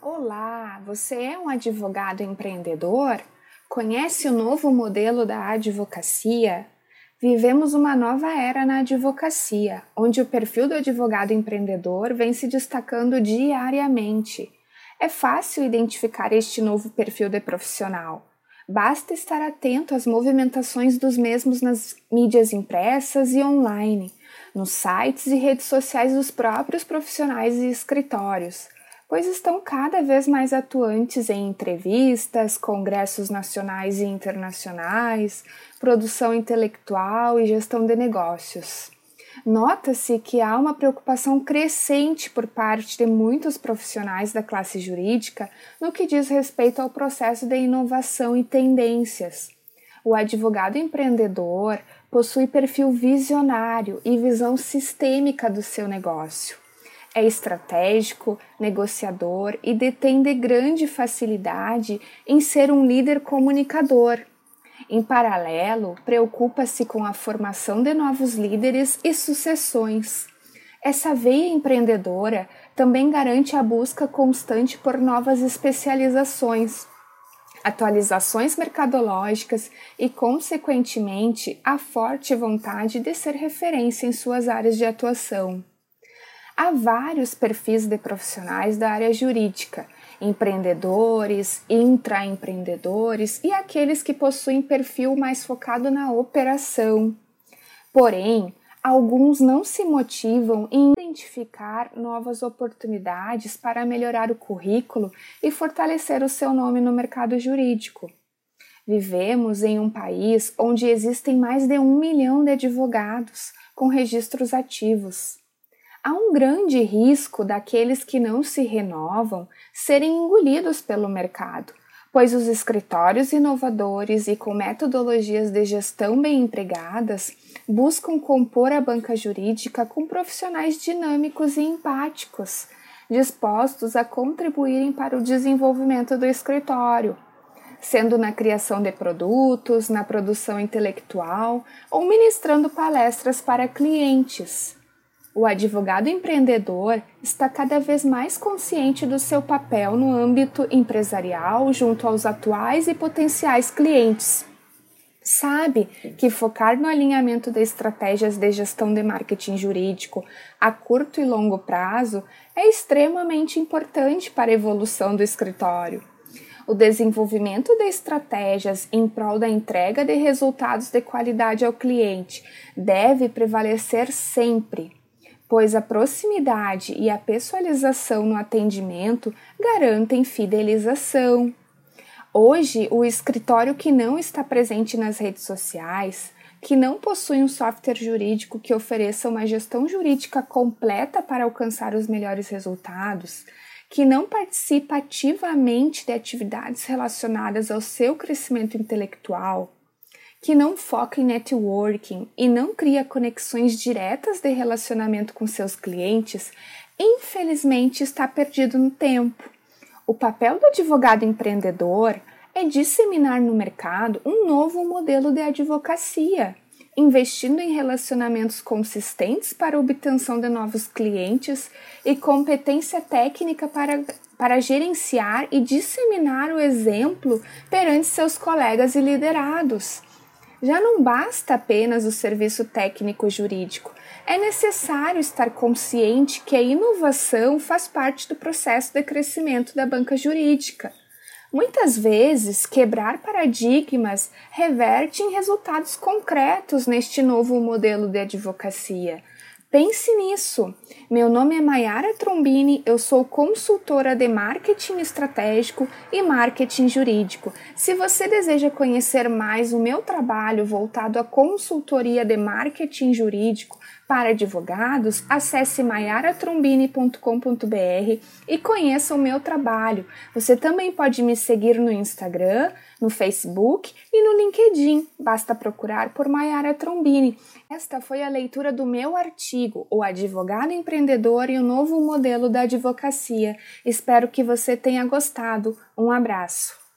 Olá, você é um advogado empreendedor? Conhece o novo modelo da advocacia? Vivemos uma nova era na advocacia, onde o perfil do advogado empreendedor vem se destacando diariamente. É fácil identificar este novo perfil de profissional. Basta estar atento às movimentações dos mesmos nas mídias impressas e online, nos sites e redes sociais dos próprios profissionais e escritórios pois estão cada vez mais atuantes em entrevistas, congressos nacionais e internacionais, produção intelectual e gestão de negócios. Nota-se que há uma preocupação crescente por parte de muitos profissionais da classe jurídica no que diz respeito ao processo de inovação e tendências. O advogado empreendedor possui perfil visionário e visão sistêmica do seu negócio é estratégico, negociador e detém de grande facilidade em ser um líder comunicador. Em paralelo, preocupa-se com a formação de novos líderes e sucessões. Essa veia empreendedora também garante a busca constante por novas especializações, atualizações mercadológicas e, consequentemente, a forte vontade de ser referência em suas áreas de atuação. Há vários perfis de profissionais da área jurídica, empreendedores, intraempreendedores e aqueles que possuem perfil mais focado na operação. Porém, alguns não se motivam em identificar novas oportunidades para melhorar o currículo e fortalecer o seu nome no mercado jurídico. Vivemos em um país onde existem mais de um milhão de advogados com registros ativos há um grande risco daqueles que não se renovam serem engolidos pelo mercado, pois os escritórios inovadores e com metodologias de gestão bem empregadas buscam compor a banca jurídica com profissionais dinâmicos e empáticos, dispostos a contribuírem para o desenvolvimento do escritório, sendo na criação de produtos, na produção intelectual ou ministrando palestras para clientes. O advogado empreendedor está cada vez mais consciente do seu papel no âmbito empresarial junto aos atuais e potenciais clientes. Sabe que focar no alinhamento de estratégias de gestão de marketing jurídico a curto e longo prazo é extremamente importante para a evolução do escritório. O desenvolvimento de estratégias em prol da entrega de resultados de qualidade ao cliente deve prevalecer sempre pois a proximidade e a pessoalização no atendimento garantem fidelização. Hoje, o escritório que não está presente nas redes sociais, que não possui um software jurídico que ofereça uma gestão jurídica completa para alcançar os melhores resultados, que não participa ativamente de atividades relacionadas ao seu crescimento intelectual, que não foca em networking e não cria conexões diretas de relacionamento com seus clientes, infelizmente está perdido no tempo. O papel do advogado empreendedor é disseminar no mercado um novo modelo de advocacia, investindo em relacionamentos consistentes para obtenção de novos clientes e competência técnica para, para gerenciar e disseminar o exemplo perante seus colegas e liderados. Já não basta apenas o serviço técnico jurídico, é necessário estar consciente que a inovação faz parte do processo de crescimento da banca jurídica. Muitas vezes, quebrar paradigmas reverte em resultados concretos neste novo modelo de advocacia. Pense nisso. Meu nome é Mayara Trombini, eu sou consultora de marketing estratégico e marketing jurídico. Se você deseja conhecer mais o meu trabalho voltado à consultoria de marketing jurídico para advogados, acesse maiaratrombini.com.br e conheça o meu trabalho. Você também pode me seguir no Instagram, no Facebook e no LinkedIn. Basta procurar por Maiara Trombini. Esta foi a leitura do meu artigo, O Advogado Empreendedor e o Novo Modelo da Advocacia. Espero que você tenha gostado. Um abraço.